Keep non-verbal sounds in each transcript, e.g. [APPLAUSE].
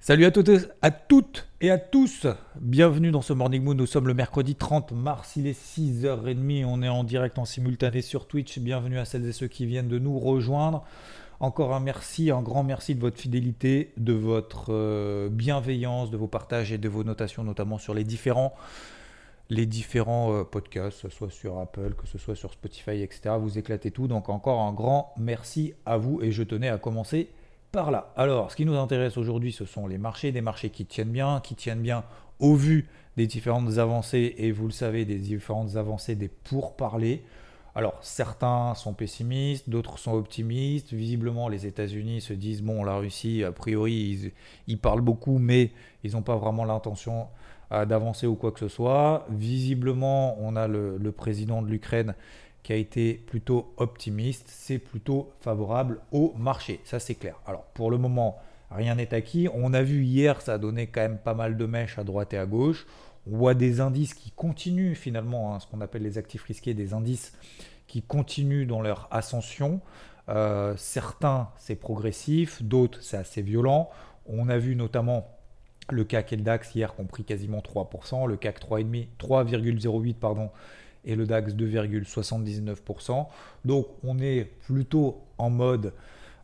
Salut à toutes, à toutes et à tous. Bienvenue dans ce Morning Moon. Nous sommes le mercredi 30 mars. Il est 6h30. On est en direct en simultané sur Twitch. Bienvenue à celles et ceux qui viennent de nous rejoindre. Encore un merci, un grand merci de votre fidélité, de votre euh, bienveillance, de vos partages et de vos notations, notamment sur les différents, les différents euh, podcasts, que ce soit sur Apple, que ce soit sur Spotify, etc. Vous éclatez tout. Donc encore un grand merci à vous. Et je tenais à commencer par là. Alors, ce qui nous intéresse aujourd'hui, ce sont les marchés, des marchés qui tiennent bien, qui tiennent bien au vu des différentes avancées, et vous le savez, des différentes avancées des pourparlers. Alors, certains sont pessimistes, d'autres sont optimistes. Visiblement, les États-Unis se disent bon, la Russie, a priori, ils, parlent beaucoup, mais ils n'ont pas vraiment l'intention euh, d'avancer ou quoi que ce soit. Visiblement, on a le président de l'Ukraine qui a été plutôt optimiste, c'est plutôt favorable au marché, ça c'est clair. Alors pour le moment, rien n'est acquis. On a vu hier, ça a donné quand même pas mal de mèches à droite et à gauche. On voit des indices qui continuent finalement, hein, ce qu'on appelle les actifs risqués, des indices qui continuent dans leur ascension. Euh, certains, c'est progressif, d'autres, c'est assez violent. On a vu notamment le CAC et le DAX hier qui ont pris quasiment 3%, le CAC 3,5, 3,08 pardon, et le DAX 2,79%. Donc on est plutôt en mode,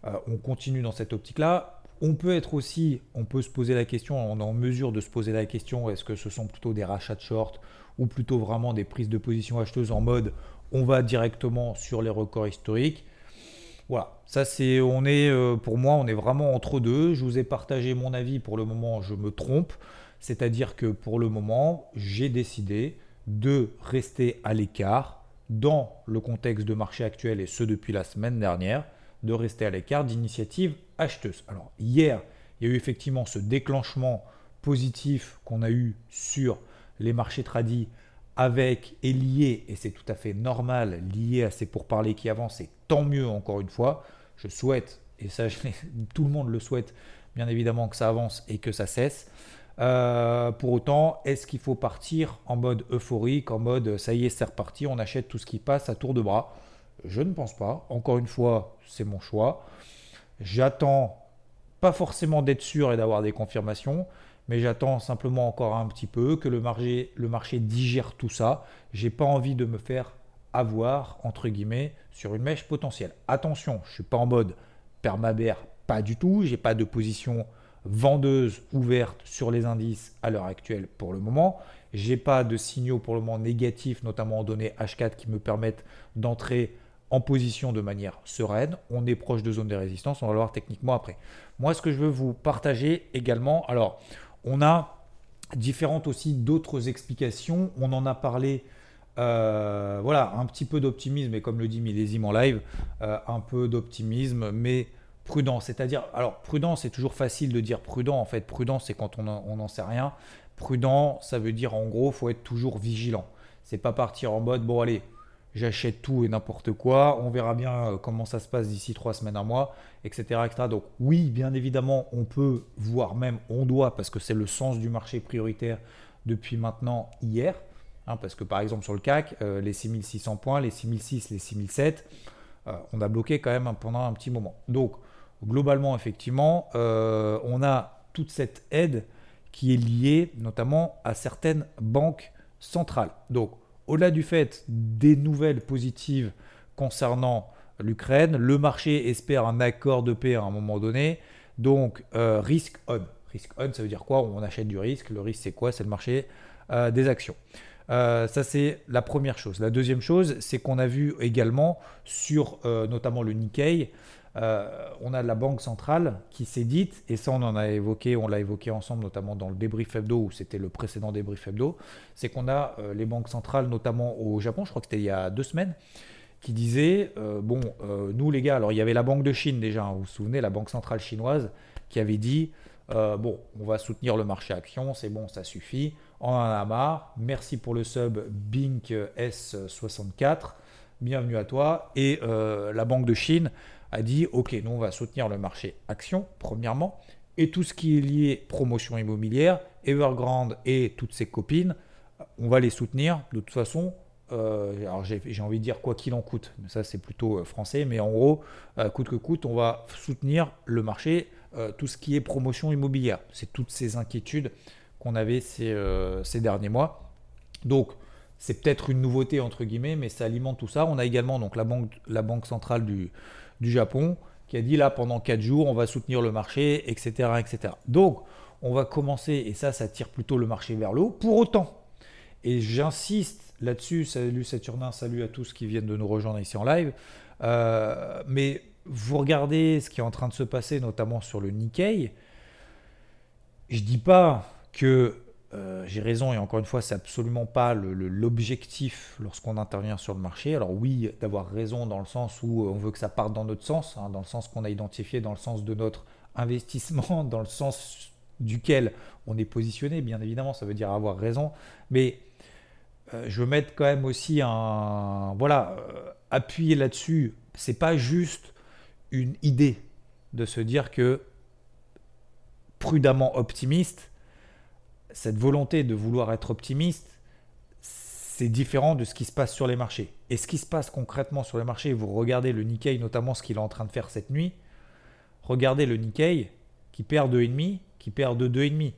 euh, on continue dans cette optique-là. On peut être aussi, on peut se poser la question, on est en mesure de se poser la question, est-ce que ce sont plutôt des rachats de short ou plutôt vraiment des prises de position acheteuses en mode on va directement sur les records historiques voilà, ça c'est, on est, euh, pour moi, on est vraiment entre deux. Je vous ai partagé mon avis. Pour le moment, je me trompe. C'est-à-dire que pour le moment, j'ai décidé de rester à l'écart dans le contexte de marché actuel et ce depuis la semaine dernière, de rester à l'écart d'initiatives acheteuses. Alors hier, il y a eu effectivement ce déclenchement positif qu'on a eu sur les marchés tradis avec et lié, et c'est tout à fait normal, lié à ces pourparlers qui avancent, et tant mieux encore une fois. Je souhaite, et ça [LAUGHS] tout le monde le souhaite, bien évidemment que ça avance et que ça cesse. Euh, pour autant, est-ce qu'il faut partir en mode euphorique, en mode ça y est, c'est reparti, on achète tout ce qui passe à tour de bras? Je ne pense pas. Encore une fois, c'est mon choix. J'attends pas forcément d'être sûr et d'avoir des confirmations, mais j'attends simplement encore un petit peu que le marché, digère tout ça. J'ai pas envie de me faire avoir entre guillemets sur une mèche potentielle. Attention, je suis pas en mode permabère, pas du tout. J'ai pas de position vendeuse ouverte sur les indices à l'heure actuelle pour le moment. J'ai pas de signaux pour le moment négatifs, notamment en données H4 qui me permettent d'entrer en position de manière sereine. On est proche de zone de résistance, on va le voir techniquement après. Moi, ce que je veux vous partager également, alors on a différentes aussi d'autres explications. On en a parlé. euh, voilà, un petit peu d'optimisme, et comme le dit Millésime en live, euh, un peu d'optimisme, mais prudent. C'est-à-dire, alors prudent, c'est toujours facile de dire prudent. En fait, prudent, c'est quand on n'en sait rien. Prudent, ça veut dire en gros, faut être toujours vigilant. C'est pas partir en mode, bon allez, j'achète tout et n'importe quoi, on verra bien euh, comment ça se passe d'ici trois semaines, un mois, etc.. Donc oui, bien évidemment, on peut, voire même on doit, parce que c'est le sens du marché prioritaire depuis maintenant hier, hein, parce que par exemple sur le CAC, euh, les 6600 points, les 6006, les 6007, euh, on a bloqué quand même pendant un petit moment. Donc globalement, effectivement, euh, on a toute cette aide qui est liée notamment à certaines banques centrales. Donc au-delà du fait des nouvelles positives concernant l'Ukraine, le marché espère un accord de paix à un moment donné. Donc, euh, risk on. Risk on, ça veut dire quoi? On achète du risque. Le risque, c'est quoi? C'est le marché euh, des actions. Euh, ça, c'est la première chose. La deuxième chose, c'est qu'on a vu également sur notamment le Nikkei, euh, on a la Banque centrale qui s'est dite, et ça on en a évoqué, on l'a évoqué ensemble notamment dans le débrief hebdo, où c'était le précédent débrief hebdo, c'est qu'on a euh, les banques centrales, notamment au Japon, je crois que c'était il y a deux semaines, qui disait euh, bon, nous les gars, alors il y avait la Banque de Chine déjà, hein, vous vous souvenez, la Banque centrale chinoise, qui avait dit bon, on va soutenir le marché action, c'est bon, ça suffit, on en a marre, merci pour le sub Bink S64, bienvenue à toi. Et la Banque de Chine a dit ok, nous on va soutenir le marché action, premièrement, et tout ce qui est lié promotion immobilière, Evergrande et toutes ses copines, on va les soutenir de toute façon euh, alors j'ai envie de dire quoi qu'il en coûte, mais ça c'est plutôt euh, français, mais en gros, euh, coûte que coûte, on va soutenir le marché, tout ce qui est promotion immobilière. C'est toutes ces inquiétudes qu'on avait ces, derniers mois. Donc c'est peut-être une nouveauté entre guillemets, mais ça alimente tout ça. On a également donc la banque, la banque centrale du, du Japon qui a dit là pendant 4 jours on va soutenir le marché, etc., etc. Donc on va commencer, et ça ça tire plutôt le marché vers le haut. Pour autant, et j'insiste là-dessus. Salut Saturnin, salut à tous qui viennent de nous rejoindre ici en live. Euh, mais vous regardez ce qui est en train de se passer, notamment sur le Nikkei. Je dis pas que euh, j'ai raison, et encore une fois, c'est absolument pas l'objectif lorsqu'on intervient sur le marché. Alors oui, d'avoir raison dans le sens où on veut que ça parte dans notre sens, hein, dans le sens qu'on a identifié, dans le sens de notre investissement, [LAUGHS] dans le sens duquel on est positionné, bien évidemment, ça veut dire avoir raison. Mais euh, je veux mettre quand même aussi un. Voilà, euh, appuyer là-dessus. C'est pas juste une idée de se dire que prudemment optimiste, cette volonté de vouloir être optimiste, c'est différent de ce qui se passe sur les marchés. Et ce qui se passe concrètement sur les marchés, vous regardez le Nikkei, notamment ce qu'il est en train de faire cette nuit, regardez le Nikkei qui perd 2,5, qui perd de 2,5.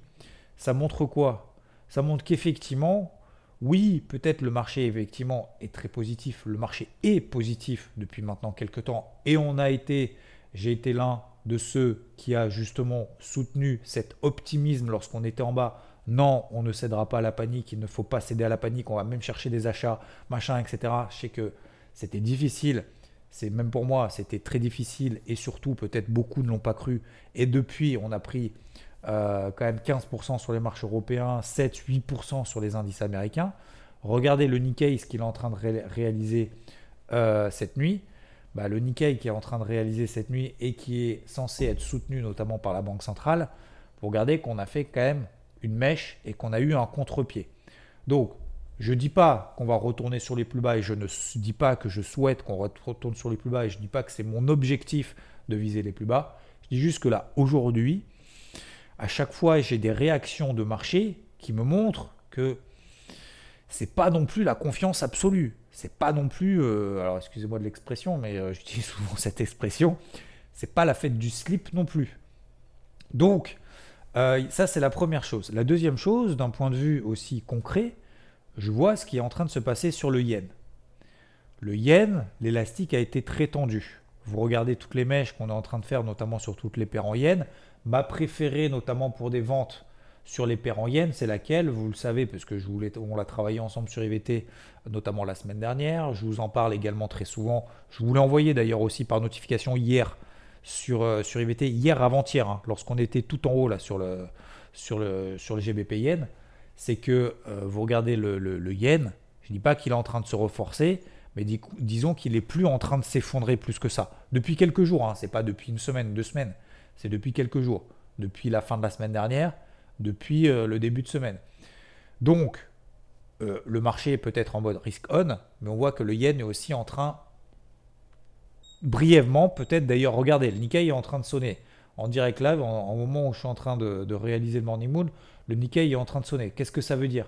Ça montre quoi? Ça montre qu'effectivement, oui, peut-être le marché effectivement est très positif. Le marché est positif depuis maintenant quelques temps. Et on a été, j'ai été l'un de ceux qui a justement soutenu cet optimisme lorsqu'on était en bas. Non, on ne cédera pas à la panique, il ne faut pas céder à la panique, on va même chercher des achats, machin, etc. Je sais que c'était difficile, c'est même pour moi, c'était très difficile et surtout peut-être beaucoup ne l'ont pas cru. Et depuis, on a pris euh, quand même 15% sur les marchés européens, 7-8% sur les indices américains. Regardez le Nikkei, ce qu'il est en train de réaliser euh, cette nuit. Bah, le Nikkei qui est en train de réaliser cette nuit et qui est censé être soutenu notamment par la Banque centrale, vous regardez qu'on a fait quand même une mèche et qu'on a eu un contre-pied. Donc, je ne dis pas qu'on va retourner sur les plus bas et je ne dis pas que je souhaite qu'on retourne sur les plus bas et je ne dis pas que c'est mon objectif de viser les plus bas. Je dis juste que là, aujourd'hui, à chaque fois, j'ai des réactions de marché qui me montrent que c'est pas non plus la confiance absolue. C'est pas non plus, euh, alors excusez-moi de l'expression, mais euh, [LAUGHS] j'utilise souvent cette expression. C'est pas la fête du slip non plus. Donc, euh, ça c'est la première chose. La deuxième chose, d'un point de vue aussi concret, je vois ce qui est en train de se passer sur le yen. Le yen, l'élastique a été très tendu. Vous regardez toutes les mèches qu'on est en train de faire, notamment sur toutes les paires en yen. Ma préférée, notamment pour des ventes sur les paires en yens, c'est laquelle? Vous le savez, parce que je voulais, on l'a travaillé ensemble sur IVT, notamment la semaine dernière. Je vous en parle également très souvent. Je vous l'ai envoyé d'ailleurs aussi par notification hier sur, euh, sur IVT, hier avant-hier, hein, lorsqu'on était tout en haut là sur le, sur le, sur GBP yen. C'est que euh, vous regardez le, le, yen, je ne dis pas qu'il est en train de se renforcer, mais disons qu'il est plus en train de s'effondrer plus que ça. Depuis quelques jours, hein, c'est pas depuis une semaine, deux semaines c'est depuis quelques jours, depuis la fin de la semaine dernière, depuis euh, le début de semaine. Donc, le marché est peut-être en mode risk on, mais on voit que le yen est aussi en train, brièvement, peut-être d'ailleurs, regardez, le Nikkei est en train de sonner. En direct live, en, moment où je suis en train de, réaliser le Morning Moon, le Nikkei est en train de sonner. Qu'est-ce que ça veut dire?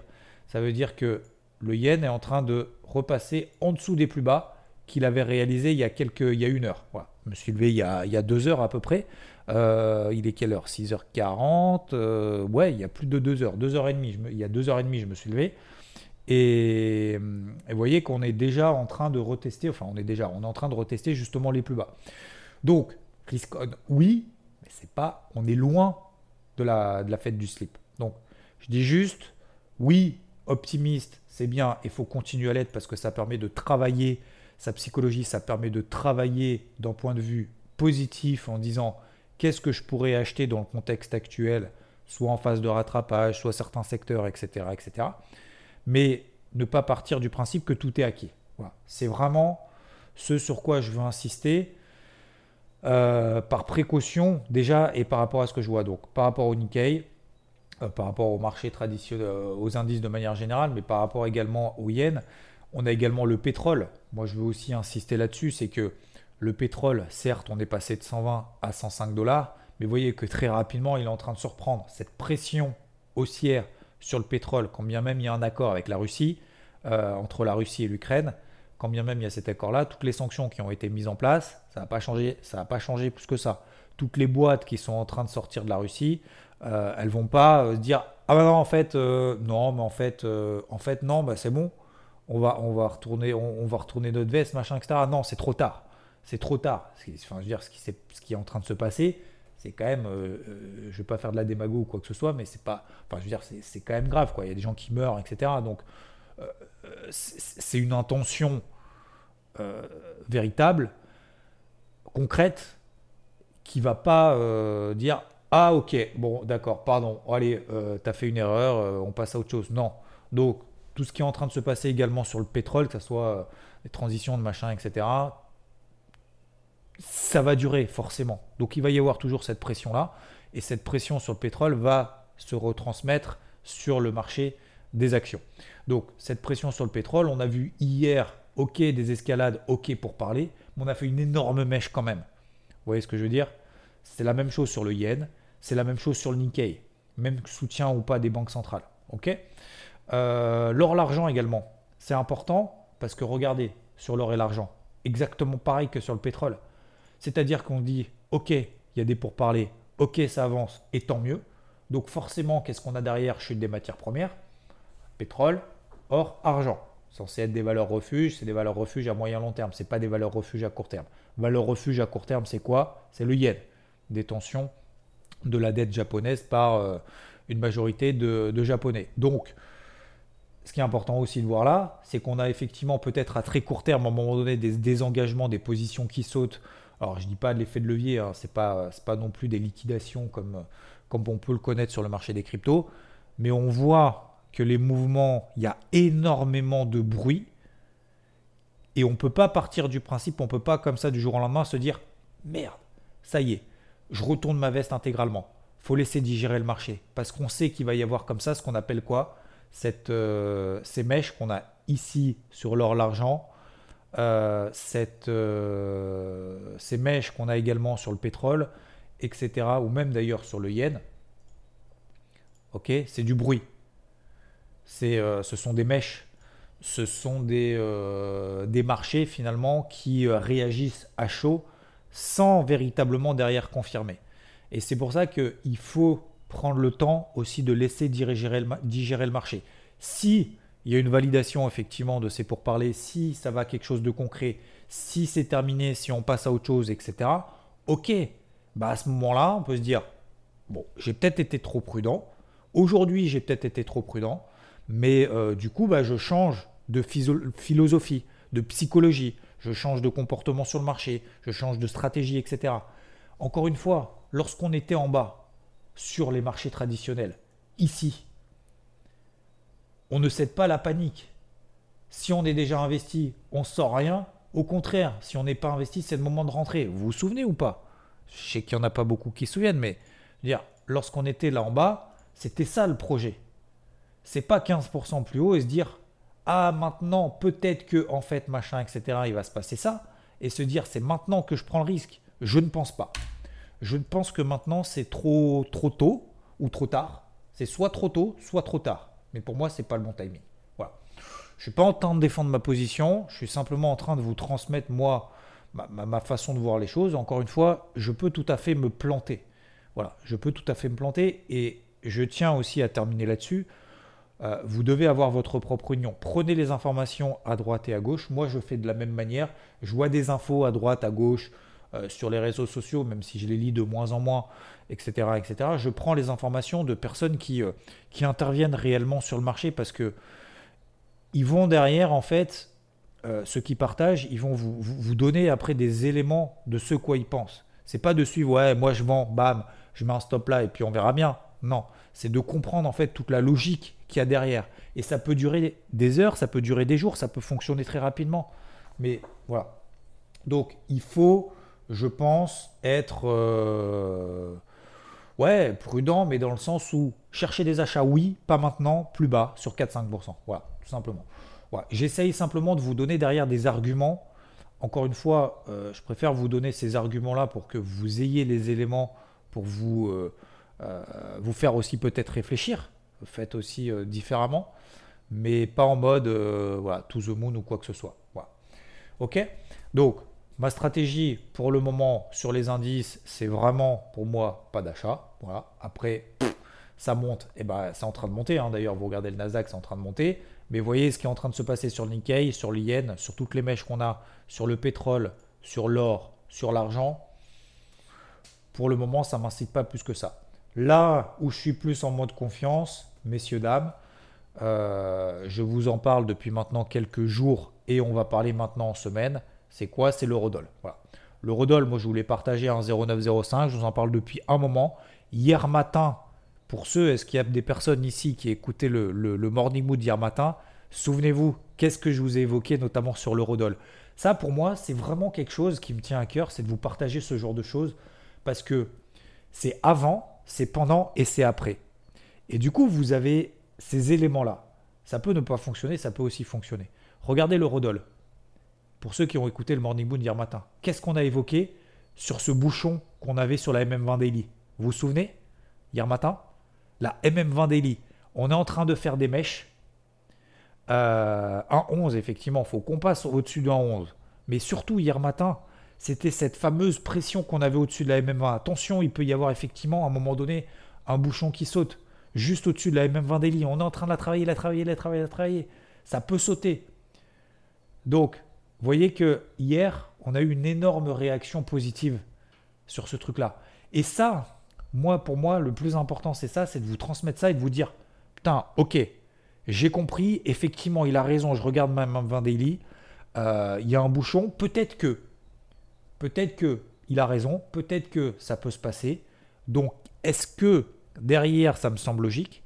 Ça veut dire que le yen est en train de repasser en dessous des plus bas qu'il avait réalisé il y a, quelques, il y a une heure. Je me suis levé il y, a, il y a deux heures à peu près. Euh, il est quelle heure? 6h40. Euh, ouais, il y a plus de 2 heures. 2h30. Je il y a 2h30, je me suis levé. Et, vous voyez qu'on est déjà en train de retester, enfin on est déjà, on est en train de retester justement les plus bas. Donc, risk oui, mais c'est pas, on est loin de la, de la fête du slip. Donc, je dis juste, oui, optimiste, c'est bien, il faut continuer à l'être parce que ça permet de travailler sa psychologie, ça permet de travailler d'un point de vue positif en disant qu'est-ce que je pourrais acheter dans le contexte actuel, soit en phase de rattrapage, soit certains secteurs, etc. etc. Mais ne pas partir du principe que tout est acquis. C'est vraiment Ce sur quoi je veux insister, euh, par précaution déjà et par rapport à ce que je vois. Donc par rapport au Nikkei, euh, par rapport au marché traditionnel, euh, aux indices de manière générale, mais par rapport également au yen, on a également le pétrole. Moi je veux aussi insister là-dessus, c'est que le pétrole, certes, on est passé de 120 à 105 dollars, mais vous voyez que très rapidement, il est en train de se reprendre. Cette pression haussière sur le pétrole, quand bien même il y a un accord avec la Russie, entre la Russie et l'Ukraine, quand bien même il y a cet accord-là, toutes les sanctions qui ont été mises en place, ça n'a pas changé, ça n'a pas changé plus que ça. Toutes les boîtes qui sont en train de sortir de la Russie, euh, elles vont pas euh, se dire ah bah non en fait euh, non mais en fait euh, en fait non bah c'est bon on va on va retourner on, va retourner notre veste machin etc non c'est trop tard. C'est trop tard. Enfin je veux dire ce qui, ce qui est en train de se passer c'est quand même je vais pas faire de la démago ou quoi que ce soit mais c'est pas enfin je veux dire c'est quand même grave quoi. Il y a des gens qui meurent etc donc c'est une intention euh, véritable, concrète, qui va pas euh, dire ah ok bon d'accord pardon allez euh, tu as fait une erreur on passe à autre chose. Non. Donc tout ce qui est en train de se passer également sur le pétrole que ce soit les transitions de machin etc ça va durer forcément donc il va y avoir toujours cette pression là et cette pression sur le pétrole va se retransmettre sur le marché des actions. Donc cette pression sur le pétrole, on a vu hier, ok, des escalades, ok pour parler, mais on a fait une énorme mèche quand même. Vous voyez ce que je veux dire? C'est la même chose sur le yen, c'est la même chose sur le Nikkei, même soutien ou pas des banques centrales. Ok? Euh, L'or, l'argent également, c'est important parce que regardez sur l'or et l'argent, exactement pareil que sur le pétrole. C'est-à-dire qu'on dit, ok, il y a des pourparlers, ok, ça avance, et tant mieux. Donc forcément, qu'est-ce qu'on a derrière Chute des matières premières? Pétrole, or, argent. Censé être des valeurs refuges, c'est des valeurs refuges à moyen long terme, c'est pas des valeurs refuges à court terme. Valeurs refuges à court terme, c'est quoi? C'est le yen. Détention de la dette japonaise par euh, une majorité de, japonais. Donc, ce qui est important aussi de voir là, c'est qu'on a effectivement peut-être à très court terme, à un moment donné, des désengagements, des positions qui sautent. Alors, je ne dis pas de l'effet de levier, hein, ce n'est pas, pas non plus des liquidations comme, comme on peut le connaître sur le marché des cryptos, mais on voit que les mouvements, il y a énormément de bruit. Et on peut pas partir du principe, on ne peut pas comme ça du jour au lendemain se dire merde, ça y est, je retourne ma veste intégralement. faut laisser digérer le marché. Parce qu'on sait qu'il va y avoir comme ça ce qu'on appelle quoi? Cette, euh, Ces mèches qu'on a ici sur l'or, l'argent, euh, euh, ces mèches qu'on a également sur le pétrole, etc. Ou même d'ailleurs sur le yen. Ok, c'est du bruit. Euh, ce sont des mèches, ce sont des, des marchés finalement qui réagissent à chaud sans véritablement derrière confirmer. Et c'est pour ça qu'il faut prendre le temps aussi de laisser digérer le, digérer le marché. Si il y a une validation effectivement de ces pourparlers, si ça va quelque chose de concret, si c'est terminé, si on passe à autre chose, etc. Ok, bah à ce moment-là, on peut se dire bon, j'ai peut-être été trop prudent. Aujourd'hui, j'ai peut-être été trop prudent. Mais euh, du coup, bah, je change de philosophie, de psychologie, je change de comportement sur le marché, je change de stratégie, etc. Encore une fois, lorsqu'on était en bas sur les marchés traditionnels, ici, on ne cède pas la panique. Si on est déjà investi, on ne sort rien. Au contraire, si on n'est pas investi, c'est le moment de rentrer. Vous vous souvenez ou pas? Je sais qu'il n'y en a pas beaucoup qui se souviennent, mais lorsqu'on était là en bas, c'était ça le projet c'est pas 15% plus haut et se dire ah maintenant peut-être que en fait machin etc il va se passer ça et se dire c'est maintenant que je prends le risque je ne pense pas je pense que maintenant c'est trop trop tôt ou trop tard c'est soit trop tôt soit trop tard mais pour moi c'est pas le bon timing. Voilà. Je suis pas en train de défendre ma position. Je suis simplement en train de vous transmettre moi ma façon de voir les choses. Encore une fois je peux tout à fait me planter. Voilà. Je peux tout à fait me planter et je tiens aussi à terminer là-dessus. Euh, vous devez avoir votre propre union. Prenez les informations à droite et à gauche. Moi, je fais de la même manière. Je vois des infos à droite, à gauche, euh, sur les réseaux sociaux, même si je les lis de moins en moins, etc. etc. Je prends les informations de personnes qui, euh, qui interviennent réellement sur le marché parce que ils vont derrière, en fait, ceux qui partagent, ils vont vous, vous, donner après des éléments de ce quoi ils pensent. C'est pas de suivre, ouais, moi je vends, bam, je mets un stop là et puis on verra bien. Non, c'est de comprendre en fait toute la logique qu'il y a derrière. Et ça peut durer des heures, ça peut durer des jours, ça peut fonctionner très rapidement. Mais voilà, Donc il faut, je pense, être euh, ouais, prudent, mais dans le sens où chercher des achats, oui, pas maintenant, plus bas, sur 4-5%. Voilà, tout simplement. J'essaye simplement de vous donner derrière des arguments. Encore une fois, euh, je préfère vous donner ces arguments-là pour que vous ayez les éléments pour vous, euh, vous faire aussi peut-être réfléchir. Faites aussi différemment mais pas en mode voilà, to the moon ou quoi que ce soit. Voilà. Ok? Donc, ma stratégie pour le moment sur les indices, c'est vraiment pour moi pas d'achat. Voilà. Après, ça monte, et eh ben c'est en train de monter. Hein. D'ailleurs, vous regardez le Nasdaq, c'est en train de monter. Mais voyez ce qui est en train de se passer sur le Nikkei, sur l'Yen, sur toutes les mèches qu'on a, sur le pétrole, sur l'or, sur l'argent. Pour le moment, ça ne m'incite pas plus que ça. Là où je suis plus en mode confiance, messieurs, dames, euh, je vous en parle depuis maintenant quelques jours et on va parler maintenant en semaine. C'est quoi? C'est l'eurodoll. Voilà. L'eurodoll, moi je voulais partager un 0,905. Je vous en parle depuis un moment. Hier matin, pour ceux, est-ce qu'il y a des personnes ici qui écoutaient le, Morning Mood hier matin? Souvenez-vous, qu'est-ce que je vous ai évoqué notamment sur l'eurodoll Ça, pour moi, c'est vraiment quelque chose qui me tient à cœur, c'est de vous partager ce genre de choses parce que c'est avant, c'est pendant et c'est après. Et du coup, vous avez ces éléments-là. Ça peut ne pas fonctionner, ça peut aussi fonctionner. Regardez le Rodol. Pour ceux qui ont écouté le Morning Moon hier matin, qu'est-ce qu'on a évoqué sur ce bouchon qu'on avait sur la MM20 Daily? Vous vous souvenez? Hier matin La MM20 Daily. On est en train de faire des mèches. Euh, un 11, effectivement, il faut qu'on passe au-dessus d'un 11. Mais surtout, hier matin, c'était cette fameuse pression qu'on avait au-dessus de la MM20. Attention, il peut y avoir effectivement à un moment donné un bouchon qui saute juste au-dessus de la MM20 Daily. On est en train de la travailler, la travailler, la travailler, la travailler. Ça peut sauter. Donc, vous voyez que hier, on a eu une énorme réaction positive sur ce truc-là. Et ça, moi, pour moi, le plus important, c'est ça, c'est de vous transmettre ça et de vous dire, putain, ok, j'ai compris, effectivement, il a raison, je regarde ma MM20 Daily, euh, il y a un bouchon, peut-être que, peut-être que il a raison, peut-être que ça peut se passer. Donc, est-ce que Derrière, ça me semble logique?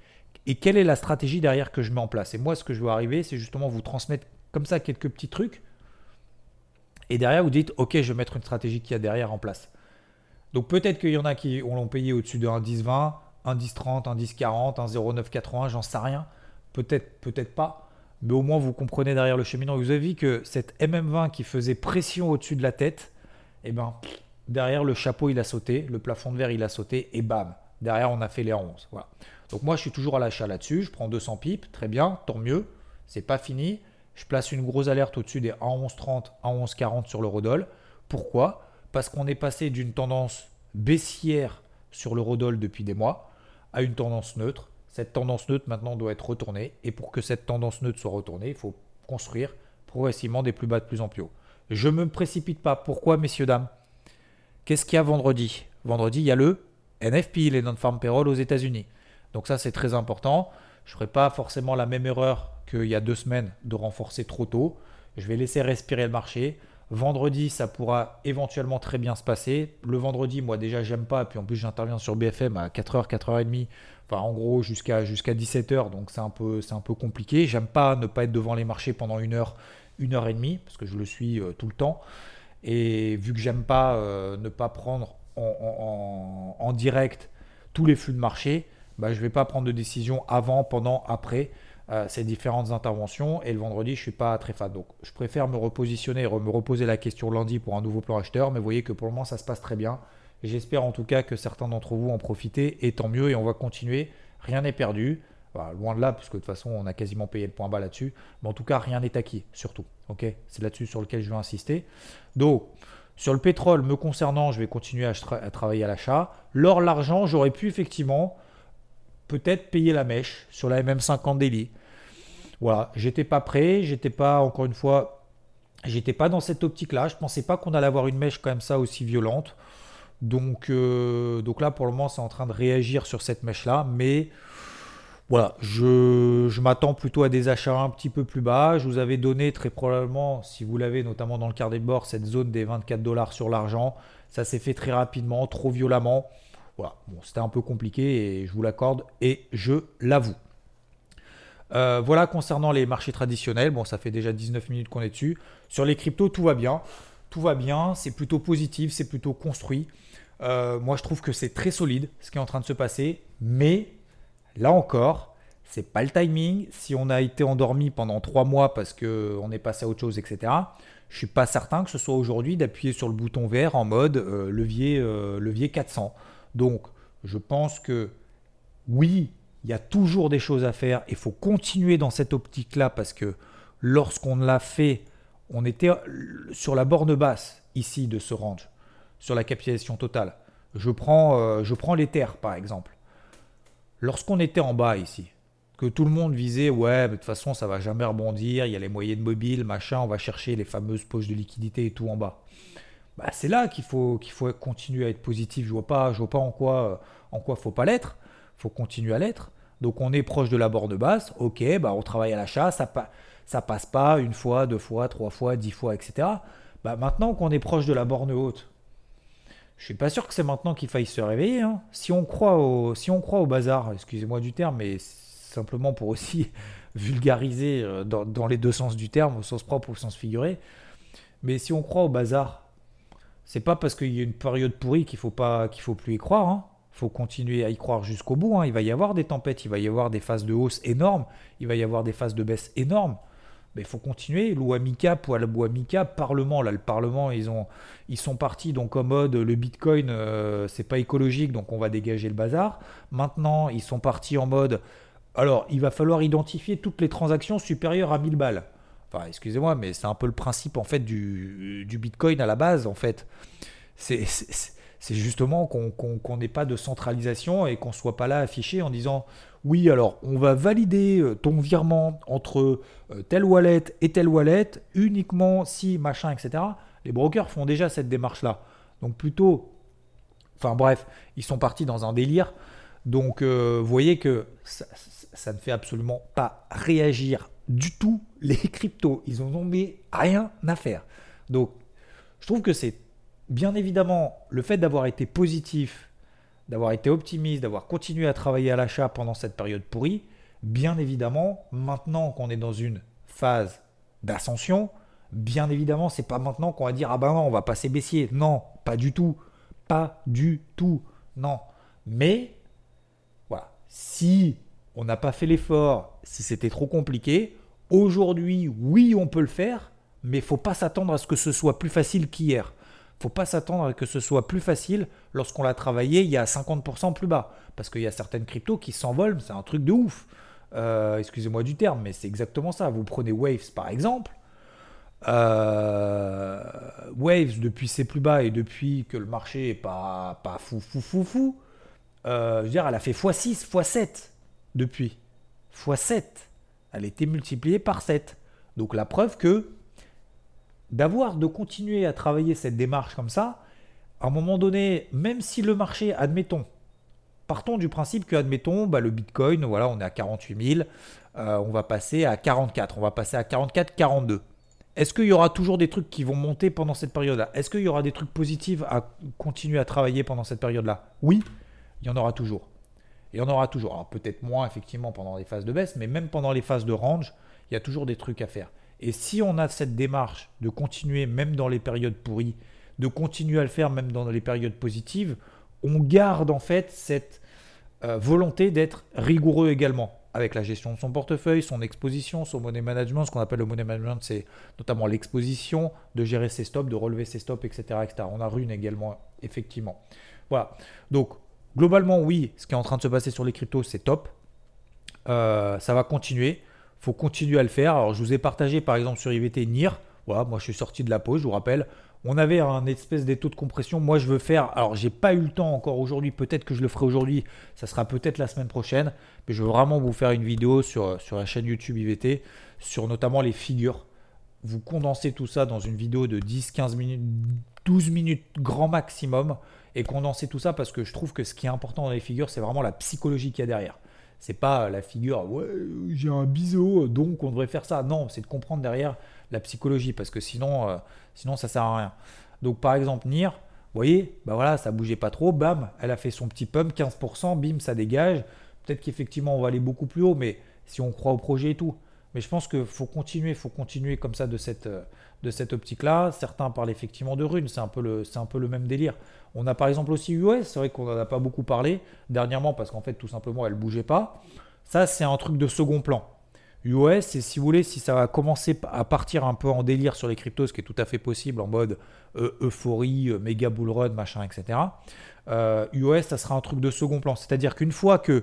Et quelle est la stratégie derrière que je mets en place? Et moi, ce que je veux arriver, c'est justement vous transmettre comme ça quelques petits trucs. Et derrière, vous dites, OK, je vais mettre une stratégie qui a derrière en place. Donc peut-être qu'il y en a qui l'ont payé au-dessus de 1,10,20, 1,10,30, 1,10,40, 1,09,80, j'en sais rien. Peut-être, peut-être pas. Mais au moins, vous comprenez derrière le cheminant. Vous avez vu que cette MM20 qui faisait pression au-dessus de la tête, eh ben, derrière le chapeau, il a sauté, le plafond de verre, il a sauté, et bam, Derrière, on a fait les 11. Voilà. Donc moi, je suis toujours à l'achat là-dessus. Je prends 200 pipes, très bien, tant mieux. C'est pas fini. Je place une grosse alerte au-dessus des 1,1130, 1,1140 sur le Rodol. Pourquoi? Parce qu'on est passé d'une tendance baissière sur le Rodol depuis des mois à une tendance neutre. Cette tendance neutre maintenant doit être retournée. Et pour que cette tendance neutre soit retournée, il faut construire progressivement des plus bas de plus en plus haut. Je ne me précipite pas. Pourquoi, messieurs, dames? Qu'est-ce qu'il y a vendredi? Vendredi, il y a le NFP, les non-farm payroll aux États-Unis. Donc ça, c'est très important. Je ne ferai pas forcément la même erreur qu'il y a deux semaines de renforcer trop tôt. Je vais laisser respirer le marché. Vendredi, ça pourra éventuellement très bien se passer. Le vendredi, moi déjà, j'aime pas. Puis en plus, j'interviens sur BFM à 4h, 4h30. Enfin, en gros, jusqu'à jusqu'à 17h. Donc c'est un, peu, un peu compliqué. J'aime pas ne pas être devant les marchés pendant une heure, une heure et demie, parce que je le suis euh, tout le temps. Et vu que j'aime pas euh, ne pas prendre en, direct tous les flux de marché, bah, je ne vais pas prendre de décision avant, pendant, après euh, ces différentes interventions. Et le vendredi, je suis pas très fan. Donc, je préfère me repositionner, me reposer la question lundi pour un nouveau plan acheteur. Mais vous voyez que pour le moment, ça se passe très bien. J'espère en tout cas que certains d'entre vous en profiter. Et tant mieux, et on va continuer. Rien n'est perdu. loin de là, puisque de toute façon, on a quasiment payé le point bas là-dessus. Mais en tout cas, rien n'est acquis, surtout. ok? C'est là-dessus sur lequel je vais insister. Donc, sur le pétrole, me concernant, je vais continuer à, travailler à l'achat. L'or, l'argent, j'aurais pu effectivement peut-être payer la mèche sur la MM50 Daily. Voilà, j'étais pas prêt, j'étais pas, encore une fois, j'étais pas dans cette optique-là. Je pensais pas qu'on allait avoir une mèche comme ça aussi violente. Donc, euh, donc là, pour le moment, c'est en train de réagir sur cette mèche-là. Mais voilà, je, m'attends plutôt à des achats un petit peu plus bas. Je vous avais donné très probablement, si vous l'avez notamment dans le carnet de bord, cette zone des 24 dollars sur l'argent. Ça s'est fait très rapidement, trop violemment. Voilà, bon, c'était un peu compliqué et je vous l'accorde et je l'avoue. Euh, voilà concernant les marchés traditionnels. Bon, ça fait déjà 19 minutes qu'on est dessus. Sur les cryptos, tout va bien. tout va bien, c'est plutôt positif, c'est plutôt construit. Euh, moi, je trouve que c'est très solide ce qui est en train de se passer, mais là encore, c'est pas le timing. Si on a été endormi pendant trois mois parce qu'on est passé à autre chose, etc., je suis pas certain que ce soit aujourd'hui d'appuyer sur le bouton vert en mode euh, levier, levier 400. Donc, je pense que oui, il y a toujours des choses à faire. Il faut continuer dans cette optique-là parce que lorsqu'on l'a fait, on était sur la borne basse ici de ce range sur la capitalisation totale. Je prends, euh, prends les terres par exemple. Lorsqu'on était en bas ici, que tout le monde visait, ouais, de toute façon ça va jamais rebondir, il y a les moyens de mobile, machin, on va chercher les fameuses poches de liquidité et tout en bas. Bah, c'est là qu'il faut, qu'il faut continuer à être positif. Je vois pas, je vois pas en quoi, en quoi faut pas l'être. Faut continuer à l'être. Donc on est proche de la borne basse. Ok, bah on travaille à l'achat, ça, ça passe pas une fois, deux fois, trois fois, dix fois, etc. Bah maintenant qu'on est proche de la borne haute, je suis pas sûr que c'est maintenant qu'il faille se réveiller. Hein. Si, on croit au, si on croit au bazar, excusez-moi du terme, mais simplement pour aussi [LAUGHS] vulgariser euh, dans, les deux sens du terme, au sens propre ou au sens figuré. Mais si on croit au bazar, c'est pas parce qu'il y a une période pourrie qu'il faut faut plus y croire. Hein. faut continuer à y croire jusqu'au bout. Hein. Il va y avoir des tempêtes, il va y avoir des phases de hausse énormes, il va y avoir des phases de baisse énormes il faut continuer. Loi MICA, poil bois MICA, Parlement. Là, le Parlement, ils, ont, ils sont partis donc en mode le Bitcoin, euh, c'est pas écologique, donc on va dégager le bazar. Maintenant, ils sont partis en mode alors, il va falloir identifier toutes les transactions supérieures à 1000 balles. Enfin, excusez-moi, mais c'est un peu le principe en fait du, Bitcoin à la base, en fait. C'est justement qu'on n'ait pas de centralisation et qu'on ne soit pas là affiché en disant oui, alors on va valider euh, ton virement entre euh, telle wallet et telle wallet uniquement si machin, etc. Les brokers font déjà cette démarche-là. Donc plutôt, enfin bref, ils sont partis dans un délire. Donc euh, vous voyez que ça, ça, ne fait absolument pas réagir du tout les [LAUGHS] cryptos. Ils n'ont rien à faire. Donc je trouve que c'est bien évidemment, le fait d'avoir été positif, d'avoir été optimiste, d'avoir continué à travailler à l'achat pendant cette période pourrie, bien évidemment, maintenant qu'on est dans une phase d'ascension, bien évidemment, c'est pas maintenant qu'on va dire ah ben non, on va passer baissier. Non, pas du tout. Pas du tout. Non. Mais voilà, si on n'a pas fait l'effort, si c'était trop compliqué, aujourd'hui, oui, on peut le faire, mais il faut pas s'attendre à ce que ce soit plus facile qu'hier faut pas s'attendre à que ce soit plus facile lorsqu'on l'a travaillé il y a 50% plus bas. Parce qu'il y a certaines cryptos qui s'envolent, c'est un truc de ouf. Euh, excusez-moi du terme, mais c'est exactement ça. Vous prenez Waves par exemple. Euh, Waves, depuis ses plus bas et depuis que le marché est pas, fou, fou, fou, fou, euh, elle a fait x6, x7 depuis. x7. Elle a été multipliée par 7. Donc la preuve que d'avoir, de continuer à travailler cette démarche comme ça, à un moment donné, même si le marché, admettons, partons du principe que, admettons, bah, le Bitcoin, voilà, on est à 48 000, euh, on va passer à 44, on va passer à 44, 42. Est-ce qu'il y aura toujours des trucs qui vont monter pendant cette période-là? Est-ce qu'il y aura des trucs positifs à continuer à travailler pendant cette période-là? Oui, il y en aura toujours. Y en aura toujours. Peut-être moins effectivement pendant les phases de baisse, mais même pendant les phases de range, il y a toujours des trucs à faire. Et si on a cette démarche de continuer même dans les périodes pourries, de continuer à le faire même dans les périodes positives, on garde en fait cette euh, volonté d'être rigoureux également avec la gestion de son portefeuille, son exposition, son money management. Ce qu'on appelle le money management, c'est notamment l'exposition, de gérer ses stops, de relever ses stops, etc. etc. On a rune également, effectivement. Voilà. Donc, globalement, oui, ce qui est en train de se passer sur les cryptos, c'est top. Euh, ça va continuer faut continuer à le faire. Alors, je vous ai partagé par exemple sur IVT NIR. Voilà, moi je suis sorti de la pause, je vous rappelle. On avait un espèce des de compression. Moi, je veux faire. Alors, j'ai pas eu le temps encore aujourd'hui. Peut-être que je le ferai aujourd'hui. Ça sera peut-être la semaine prochaine. Mais je veux vraiment vous faire une vidéo sur, sur la chaîne YouTube IVT sur notamment les figures. Vous condensez tout ça dans une vidéo de 10-15 minutes, 12 minutes grand maximum. Et condensez tout ça parce que je trouve que ce qui est important dans les figures, c'est vraiment la psychologie qu'il y a derrière. C'est pas la figure, ouais, j'ai un biseau, donc on devrait faire ça. Non, c'est de comprendre derrière la psychologie, parce que sinon, euh, sinon ça sert à rien. Donc par exemple, Nir, vous voyez, bah voilà, ça bougeait pas trop, bam, elle a fait son petit pump, 15%, bim, ça dégage. Peut-être qu'effectivement on va aller beaucoup plus haut, mais si on croit au projet et tout. Mais je pense qu'il faut continuer, faut continuer comme ça de cette, euh, de cette optique-là. Certains parlent effectivement de runes, c'est un, peu le, un peu le même délire. On a par exemple aussi US, c'est vrai qu'on n'en a pas beaucoup parlé dernièrement parce qu'en fait tout simplement elle bougeait pas. Ça c'est un truc de second plan. US, et si vous voulez, si ça va commencer à partir un peu en délire sur les cryptos, ce qui est tout à fait possible en mode euh, euphorie, euh, méga bull run, machin, etc. US, ça sera un truc de second plan. C'est-à-dire qu'une fois que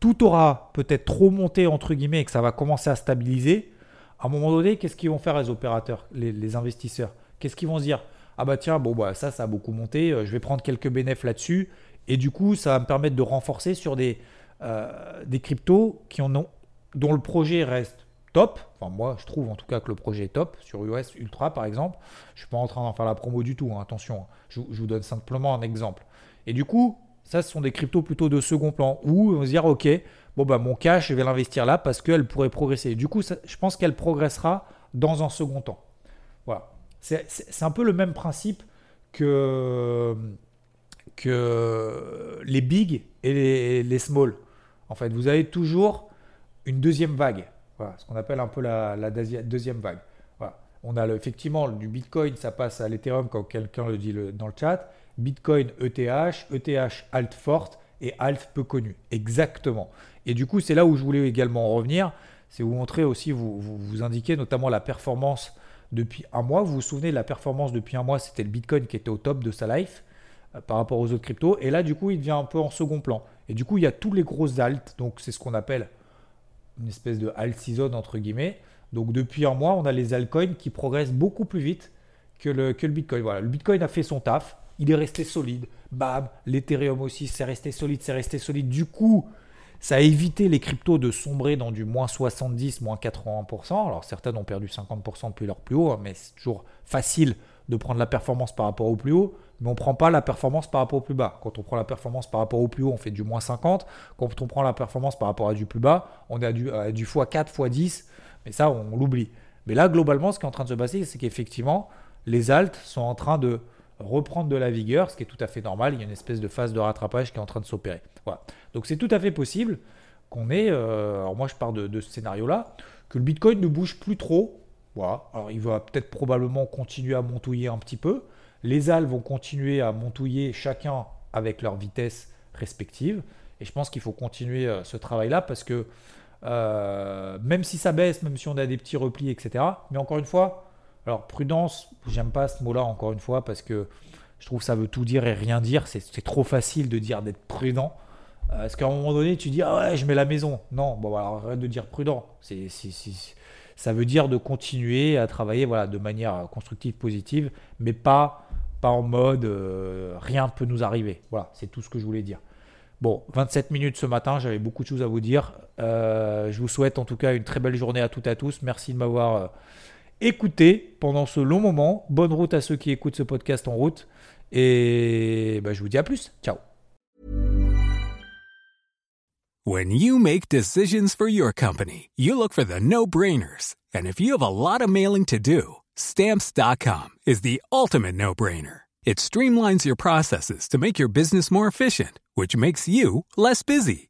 tout aura peut-être trop monté, entre guillemets, et que ça va commencer à stabiliser, à un moment donné, qu'est-ce qu'ils vont faire les opérateurs, les, investisseurs? Qu'est-ce qu'ils vont se dire? Ah bah tiens, bon, bah, ça, ça a beaucoup monté, euh, je vais prendre quelques bénéfices là-dessus, et du coup, ça va me permettre de renforcer sur des, euh, cryptos qui ont, dont le projet reste top. Enfin, moi, je trouve en tout cas que le projet est top sur US Ultra, par exemple. Je ne suis pas en train d'en faire la promo du tout, hein, attention. Je, je, vous donne simplement un exemple. Et du coup, ça, ce sont des cryptos plutôt de second plan où on se dire, OK, bon, bah, mon cash, je vais l'investir là parce qu'elle pourrait progresser. Du coup, je pense qu'elle progressera dans un second temps. Voilà. C'est un peu le même principe que, que les big et les, les small. En fait, vous avez toujours une deuxième vague. Ce qu'on appelle un peu la, deuxième vague. On a le, effectivement du Bitcoin, ça passe à l'Ethereum quand quelqu'un le dit dans le chat. Bitcoin ETH, ETH alt forte et alt peu connu. Exactement. Et du coup, c'est là où je voulais également en revenir. C'est vous montrer aussi, vous, vous, indiquer notamment la performance depuis un mois. Vous vous souvenez, la performance depuis un mois, c'était le Bitcoin qui était au top de sa life euh, par rapport aux autres cryptos. Et là, du coup, il devient un peu en second plan. Et du coup, il y a tous les grosses alts. Donc, c'est ce qu'on appelle une espèce de alt season, entre guillemets. Donc, depuis un mois, on a les altcoins qui progressent beaucoup plus vite que que le Bitcoin. Voilà, le Bitcoin a fait son taf il est resté solide. Bam, l'Ethereum aussi, c'est resté solide, c'est resté solide. Du coup, ça a évité les cryptos de sombrer dans du moins 70, moins 80%. Alors certaines ont perdu 50% depuis leur plus haut, hein, mais c'est toujours facile de prendre la performance par rapport au plus haut, mais on ne prend pas la performance par rapport au plus bas. Quand on prend la performance par rapport au plus haut, on fait du moins 50. Quand on prend la performance par rapport à du plus bas, on est à du, à du x4, x10, mais ça, on l'oublie. Mais là, globalement, ce qui est en train de se passer, c'est qu'effectivement, les alts sont en train de reprendre de la vigueur, ce qui est tout à fait normal. Il y a une espèce de phase de rattrapage qui est en train de s'opérer. Voilà. Donc c'est tout à fait possible qu'on ait, euh, alors moi je pars de, ce scénario-là, que le Bitcoin ne bouge plus trop. Voilà. Alors il va peut-être probablement continuer à montouiller un petit peu. Les AL vont continuer à montouiller chacun avec leur vitesse respective. Et je pense qu'il faut continuer euh, ce travail-là parce que euh, même si ça baisse, même si on a des petits replis, etc. Mais encore une fois, alors prudence, j'aime pas ce mot-là encore une fois parce que je trouve que ça veut tout dire et rien dire. C'est trop facile de dire d'être prudent. Euh, parce qu'à un moment donné, tu dis ah ouais, je mets la maison? Non, bon alors arrête de dire prudent. C'est ça veut dire de continuer à travailler de manière constructive, positive, mais pas pas en mode euh, rien ne peut nous arriver. Voilà, c'est tout ce que je voulais dire. Bon, 27 minutes ce matin, j'avais beaucoup de choses à vous dire. Euh, je vous souhaite en tout cas une très belle journée à toutes et à tous. Merci de m'avoir écoutez pendant ce long moment. Bonne route à ceux qui écoutent ce podcast en route. Et bah, je vous dis à plus. Ciao. When you make decisions for your company, you look for the no-brainers. And if you have a lot of mailing to do, stamps.com is the ultimate no-brainer. It streamlines your processes to make your business more efficient, which makes you less busy.